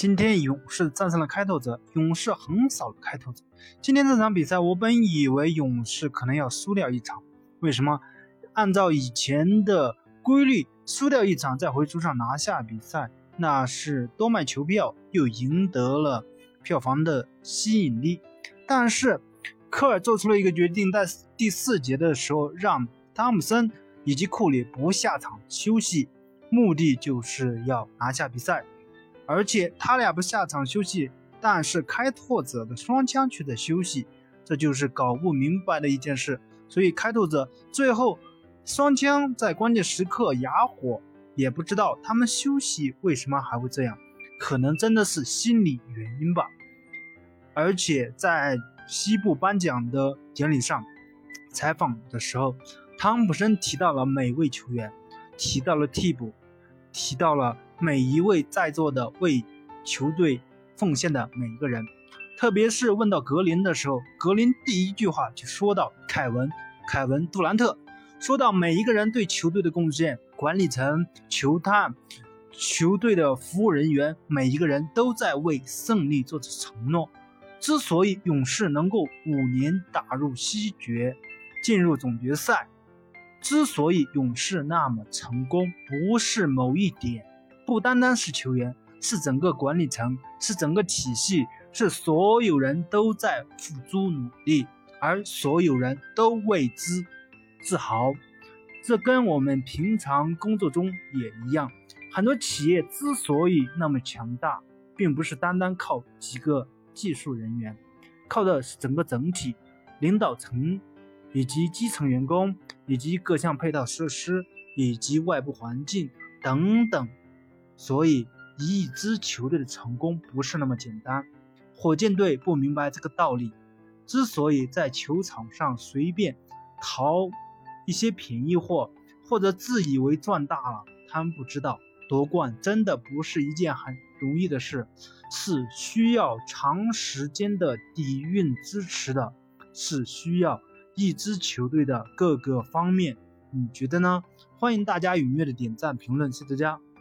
今天勇士战胜了开拓者，勇士横扫了开拓者。今天这场比赛，我本以为勇士可能要输掉一场，为什么？按照以前的规律，输掉一场在回主场拿下比赛，那是多卖球票又赢得了票房的吸引力。但是科尔做出了一个决定，在第四节的时候让汤姆森以及库里不下场休息，目的就是要拿下比赛。而且他俩不下场休息，但是开拓者的双枪却在休息，这就是搞不明白的一件事。所以开拓者最后双枪在关键时刻哑火，也不知道他们休息为什么还会这样，可能真的是心理原因吧。而且在西部颁奖的典礼上采访的时候，汤普森提到了每位球员，提到了替补，提到了。每一位在座的为球队奉献的每一个人，特别是问到格林的时候，格林第一句话就说到凯文、凯文杜兰特，说到每一个人对球队的贡献，管理层、球探、球队的服务人员，每一个人都在为胜利做出承诺。之所以勇士能够五年打入西决，进入总决赛，之所以勇士那么成功，不是某一点。不单单是球员，是整个管理层，是整个体系，是所有人都在付诸努力，而所有人都为之自豪。这跟我们平常工作中也一样。很多企业之所以那么强大，并不是单单靠几个技术人员，靠的是整个整体领导层，以及基层员工，以及各项配套设施，以及外部环境等等。所以，一支球队的成功不是那么简单。火箭队不明白这个道理，之所以在球场上随便淘一些便宜货，或者自以为赚大了，他们不知道夺冠真的不是一件很容易的事，是需要长时间的底蕴支持的，是需要一支球队的各个方面。你觉得呢？欢迎大家踊跃的点赞评论，谢谢大家。